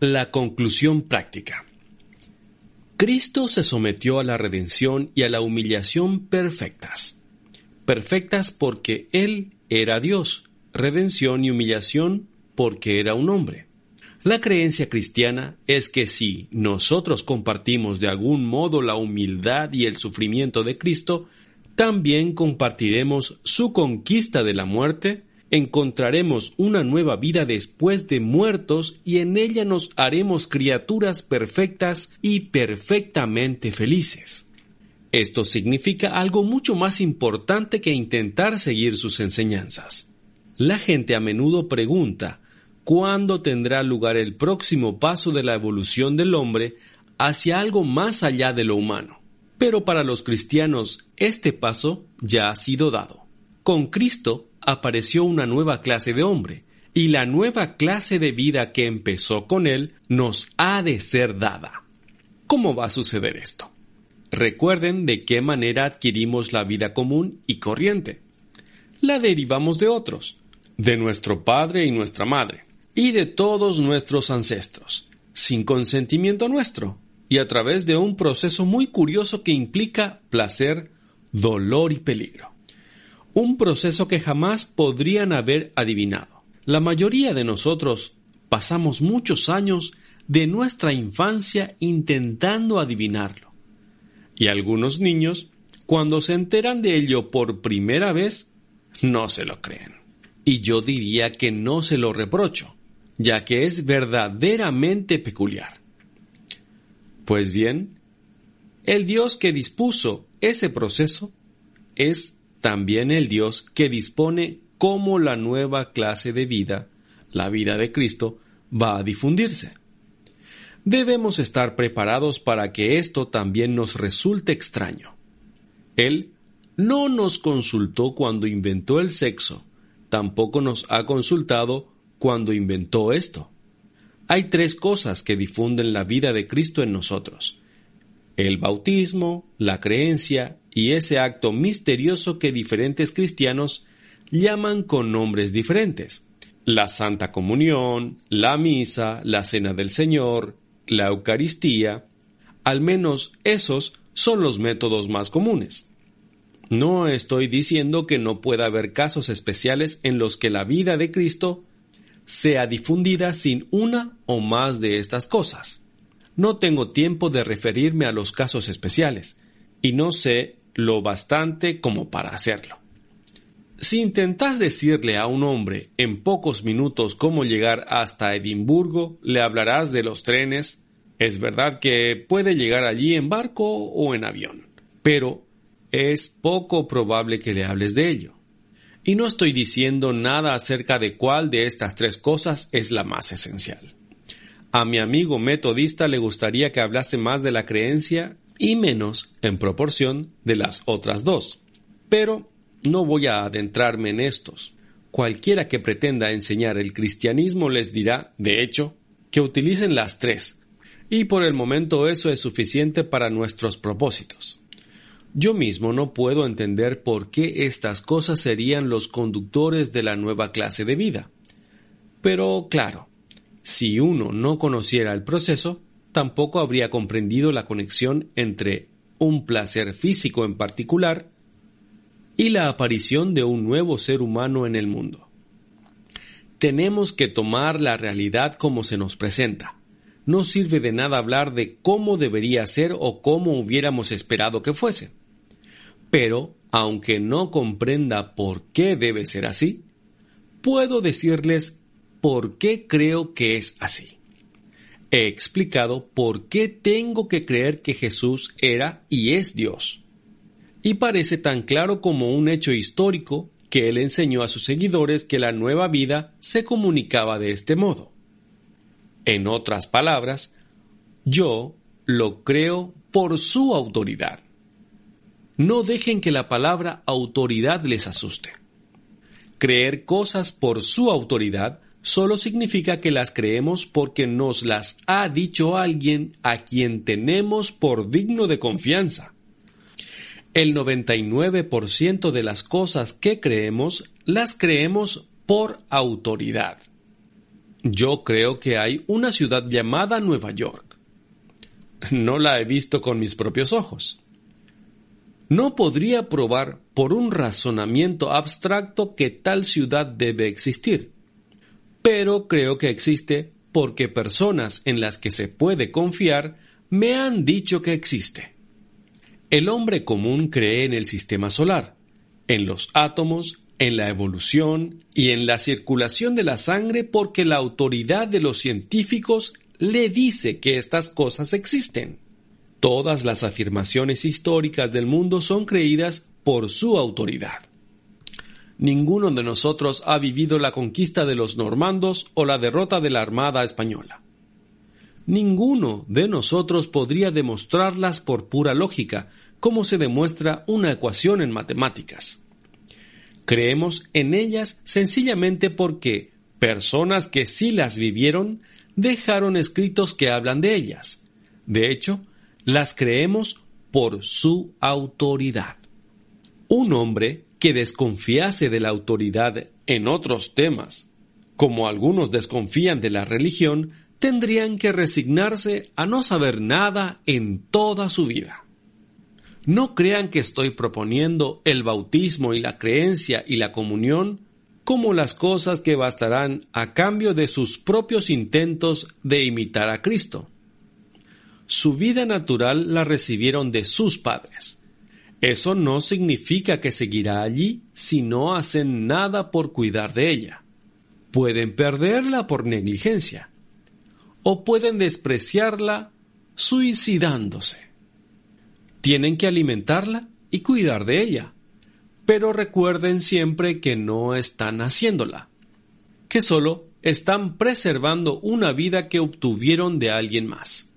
La conclusión práctica. Cristo se sometió a la redención y a la humillación perfectas. Perfectas porque Él era Dios, redención y humillación porque era un hombre. La creencia cristiana es que si nosotros compartimos de algún modo la humildad y el sufrimiento de Cristo, también compartiremos su conquista de la muerte, encontraremos una nueva vida después de muertos y en ella nos haremos criaturas perfectas y perfectamente felices. Esto significa algo mucho más importante que intentar seguir sus enseñanzas. La gente a menudo pregunta cuándo tendrá lugar el próximo paso de la evolución del hombre hacia algo más allá de lo humano. Pero para los cristianos este paso ya ha sido dado. Con Cristo apareció una nueva clase de hombre, y la nueva clase de vida que empezó con él nos ha de ser dada. ¿Cómo va a suceder esto? Recuerden de qué manera adquirimos la vida común y corriente. La derivamos de otros, de nuestro padre y nuestra madre, y de todos nuestros ancestros, sin consentimiento nuestro, y a través de un proceso muy curioso que implica placer, dolor y peligro un proceso que jamás podrían haber adivinado. La mayoría de nosotros pasamos muchos años de nuestra infancia intentando adivinarlo. Y algunos niños, cuando se enteran de ello por primera vez, no se lo creen. Y yo diría que no se lo reprocho, ya que es verdaderamente peculiar. Pues bien, el Dios que dispuso ese proceso es también el Dios que dispone cómo la nueva clase de vida, la vida de Cristo, va a difundirse. Debemos estar preparados para que esto también nos resulte extraño. Él no nos consultó cuando inventó el sexo, tampoco nos ha consultado cuando inventó esto. Hay tres cosas que difunden la vida de Cristo en nosotros. El bautismo, la creencia y ese acto misterioso que diferentes cristianos llaman con nombres diferentes. La Santa Comunión, la Misa, la Cena del Señor, la Eucaristía, al menos esos son los métodos más comunes. No estoy diciendo que no pueda haber casos especiales en los que la vida de Cristo sea difundida sin una o más de estas cosas. No tengo tiempo de referirme a los casos especiales, y no sé lo bastante como para hacerlo. Si intentas decirle a un hombre en pocos minutos cómo llegar hasta Edimburgo, le hablarás de los trenes. Es verdad que puede llegar allí en barco o en avión, pero es poco probable que le hables de ello. Y no estoy diciendo nada acerca de cuál de estas tres cosas es la más esencial. A mi amigo metodista le gustaría que hablase más de la creencia y menos en proporción de las otras dos. Pero no voy a adentrarme en estos. Cualquiera que pretenda enseñar el cristianismo les dirá, de hecho, que utilicen las tres, y por el momento eso es suficiente para nuestros propósitos. Yo mismo no puedo entender por qué estas cosas serían los conductores de la nueva clase de vida. Pero claro, si uno no conociera el proceso, tampoco habría comprendido la conexión entre un placer físico en particular y la aparición de un nuevo ser humano en el mundo. Tenemos que tomar la realidad como se nos presenta. No sirve de nada hablar de cómo debería ser o cómo hubiéramos esperado que fuese. Pero, aunque no comprenda por qué debe ser así, puedo decirles por qué creo que es así he explicado por qué tengo que creer que Jesús era y es Dios. Y parece tan claro como un hecho histórico que él enseñó a sus seguidores que la nueva vida se comunicaba de este modo. En otras palabras, yo lo creo por su autoridad. No dejen que la palabra autoridad les asuste. Creer cosas por su autoridad solo significa que las creemos porque nos las ha dicho alguien a quien tenemos por digno de confianza. El 99% de las cosas que creemos las creemos por autoridad. Yo creo que hay una ciudad llamada Nueva York. No la he visto con mis propios ojos. No podría probar por un razonamiento abstracto que tal ciudad debe existir, pero creo que existe porque personas en las que se puede confiar me han dicho que existe. El hombre común cree en el sistema solar, en los átomos, en la evolución y en la circulación de la sangre porque la autoridad de los científicos le dice que estas cosas existen. Todas las afirmaciones históricas del mundo son creídas por su autoridad. Ninguno de nosotros ha vivido la conquista de los normandos o la derrota de la Armada española. Ninguno de nosotros podría demostrarlas por pura lógica, como se demuestra una ecuación en matemáticas. Creemos en ellas sencillamente porque personas que sí las vivieron dejaron escritos que hablan de ellas. De hecho, las creemos por su autoridad. Un hombre que desconfiase de la autoridad en otros temas, como algunos desconfían de la religión, tendrían que resignarse a no saber nada en toda su vida. No crean que estoy proponiendo el bautismo y la creencia y la comunión como las cosas que bastarán a cambio de sus propios intentos de imitar a Cristo su vida natural la recibieron de sus padres. Eso no significa que seguirá allí si no hacen nada por cuidar de ella. Pueden perderla por negligencia o pueden despreciarla suicidándose. Tienen que alimentarla y cuidar de ella, pero recuerden siempre que no están haciéndola, que solo están preservando una vida que obtuvieron de alguien más.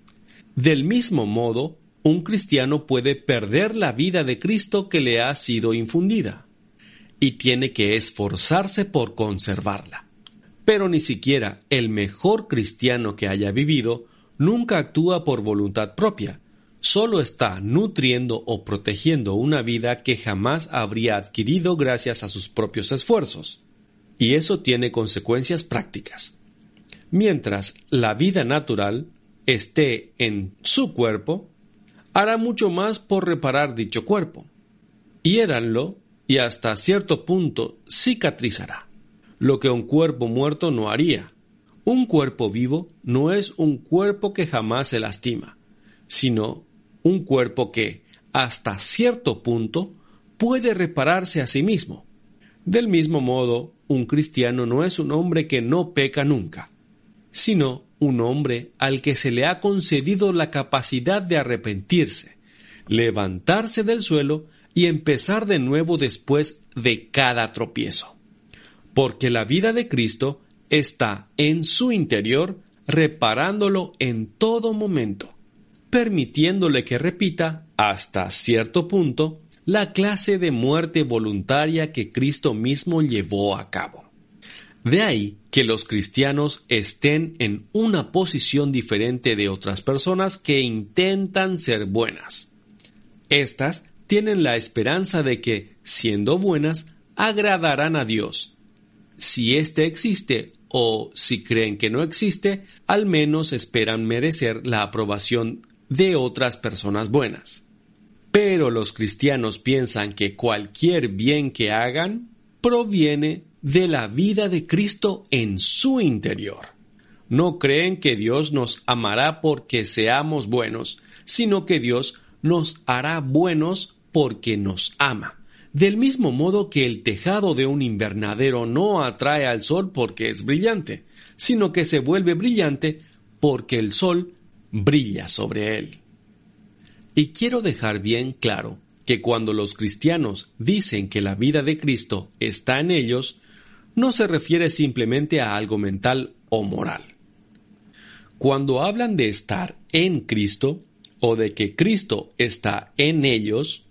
Del mismo modo, un cristiano puede perder la vida de Cristo que le ha sido infundida, y tiene que esforzarse por conservarla. Pero ni siquiera el mejor cristiano que haya vivido nunca actúa por voluntad propia, solo está nutriendo o protegiendo una vida que jamás habría adquirido gracias a sus propios esfuerzos. Y eso tiene consecuencias prácticas. Mientras la vida natural esté en su cuerpo, hará mucho más por reparar dicho cuerpo. Hiéranlo y hasta cierto punto cicatrizará, lo que un cuerpo muerto no haría. Un cuerpo vivo no es un cuerpo que jamás se lastima, sino un cuerpo que, hasta cierto punto, puede repararse a sí mismo. Del mismo modo, un cristiano no es un hombre que no peca nunca, sino un hombre al que se le ha concedido la capacidad de arrepentirse, levantarse del suelo y empezar de nuevo después de cada tropiezo. Porque la vida de Cristo está en su interior reparándolo en todo momento, permitiéndole que repita hasta cierto punto la clase de muerte voluntaria que Cristo mismo llevó a cabo. De ahí que los cristianos estén en una posición diferente de otras personas que intentan ser buenas. Estas tienen la esperanza de que, siendo buenas, agradarán a Dios. Si éste existe o si creen que no existe, al menos esperan merecer la aprobación de otras personas buenas. Pero los cristianos piensan que cualquier bien que hagan proviene de la vida de Cristo en su interior. No creen que Dios nos amará porque seamos buenos, sino que Dios nos hará buenos porque nos ama. Del mismo modo que el tejado de un invernadero no atrae al sol porque es brillante, sino que se vuelve brillante porque el sol brilla sobre él. Y quiero dejar bien claro que cuando los cristianos dicen que la vida de Cristo está en ellos, no se refiere simplemente a algo mental o moral. Cuando hablan de estar en Cristo o de que Cristo está en ellos,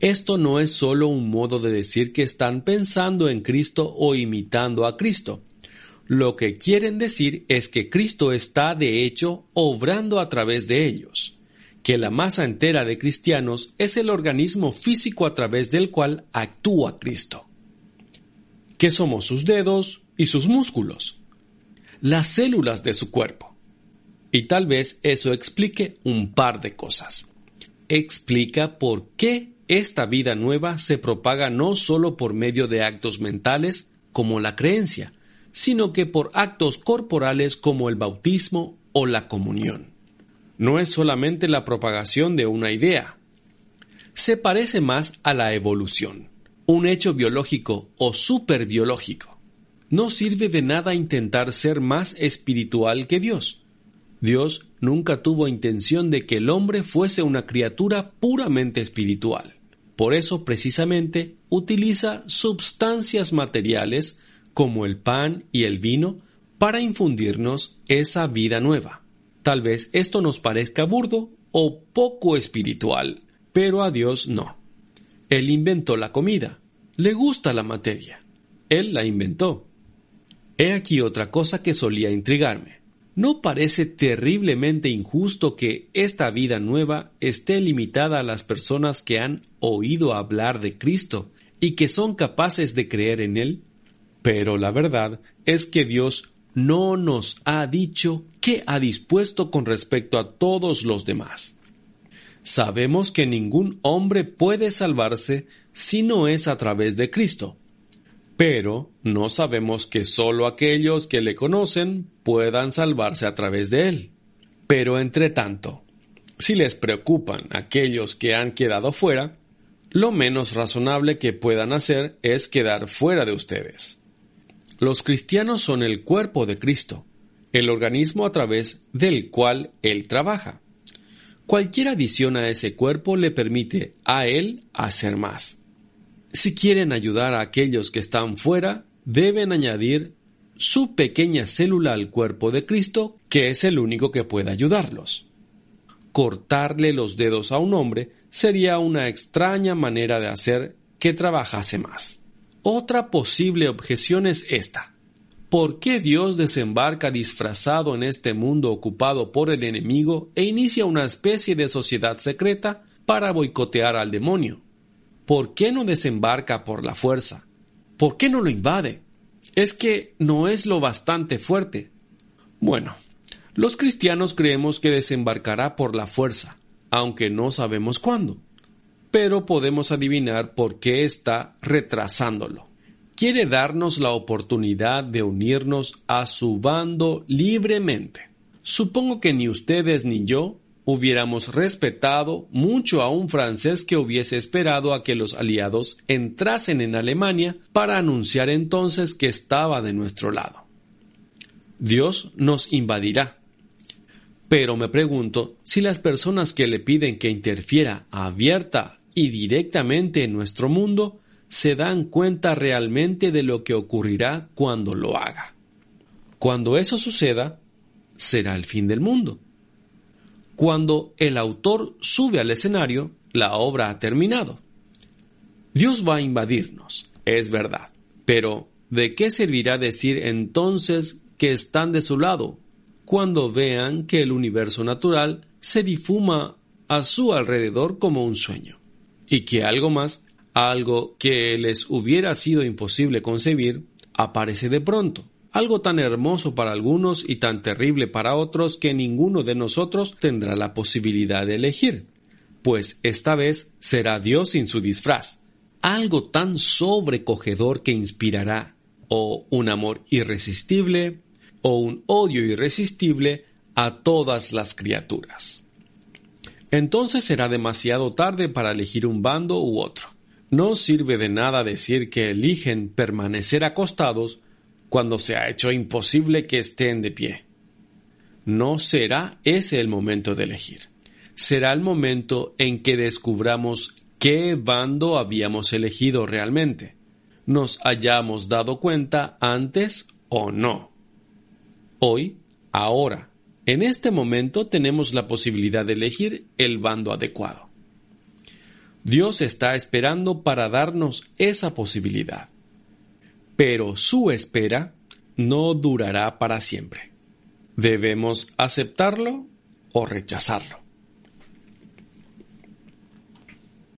esto no es solo un modo de decir que están pensando en Cristo o imitando a Cristo. Lo que quieren decir es que Cristo está de hecho obrando a través de ellos, que la masa entera de cristianos es el organismo físico a través del cual actúa Cristo que somos sus dedos y sus músculos. las células de su cuerpo. Y tal vez eso explique un par de cosas. Explica por qué esta vida nueva se propaga no solo por medio de actos mentales, como la creencia, sino que por actos corporales como el bautismo o la comunión. No es solamente la propagación de una idea, se parece más a la evolución, un hecho biológico o superbiológico. No sirve de nada intentar ser más espiritual que Dios. Dios nunca tuvo intención de que el hombre fuese una criatura puramente espiritual. Por eso precisamente utiliza sustancias materiales como el pan y el vino para infundirnos esa vida nueva. Tal vez esto nos parezca burdo o poco espiritual, pero a Dios no. Él inventó la comida. Le gusta la materia. Él la inventó. He aquí otra cosa que solía intrigarme. ¿No parece terriblemente injusto que esta vida nueva esté limitada a las personas que han oído hablar de Cristo y que son capaces de creer en Él? Pero la verdad es que Dios no nos ha dicho qué ha dispuesto con respecto a todos los demás. Sabemos que ningún hombre puede salvarse si no es a través de Cristo, pero no sabemos que sólo aquellos que le conocen puedan salvarse a través de él. Pero entre tanto, si les preocupan aquellos que han quedado fuera, lo menos razonable que puedan hacer es quedar fuera de ustedes. Los cristianos son el cuerpo de Cristo, el organismo a través del cual Él trabaja. Cualquier adición a ese cuerpo le permite a Él hacer más. Si quieren ayudar a aquellos que están fuera, deben añadir su pequeña célula al cuerpo de Cristo, que es el único que puede ayudarlos. Cortarle los dedos a un hombre sería una extraña manera de hacer que trabajase más. Otra posible objeción es esta. ¿Por qué Dios desembarca disfrazado en este mundo ocupado por el enemigo e inicia una especie de sociedad secreta para boicotear al demonio? ¿por qué no desembarca por la fuerza? ¿Por qué no lo invade? Es que no es lo bastante fuerte. Bueno, los cristianos creemos que desembarcará por la fuerza, aunque no sabemos cuándo. Pero podemos adivinar por qué está retrasándolo. Quiere darnos la oportunidad de unirnos a su bando libremente. Supongo que ni ustedes ni yo hubiéramos respetado mucho a un francés que hubiese esperado a que los aliados entrasen en Alemania para anunciar entonces que estaba de nuestro lado. Dios nos invadirá. Pero me pregunto si las personas que le piden que interfiera abierta y directamente en nuestro mundo se dan cuenta realmente de lo que ocurrirá cuando lo haga. Cuando eso suceda, será el fin del mundo. Cuando el autor sube al escenario, la obra ha terminado. Dios va a invadirnos, es verdad, pero ¿de qué servirá decir entonces que están de su lado cuando vean que el universo natural se difuma a su alrededor como un sueño? Y que algo más, algo que les hubiera sido imposible concebir, aparece de pronto algo tan hermoso para algunos y tan terrible para otros que ninguno de nosotros tendrá la posibilidad de elegir, pues esta vez será Dios sin su disfraz, algo tan sobrecogedor que inspirará o un amor irresistible o un odio irresistible a todas las criaturas. Entonces será demasiado tarde para elegir un bando u otro. No sirve de nada decir que eligen permanecer acostados cuando se ha hecho imposible que estén de pie. No será ese el momento de elegir. Será el momento en que descubramos qué bando habíamos elegido realmente. Nos hayamos dado cuenta antes o no. Hoy, ahora, en este momento tenemos la posibilidad de elegir el bando adecuado. Dios está esperando para darnos esa posibilidad pero su espera no durará para siempre. Debemos aceptarlo o rechazarlo.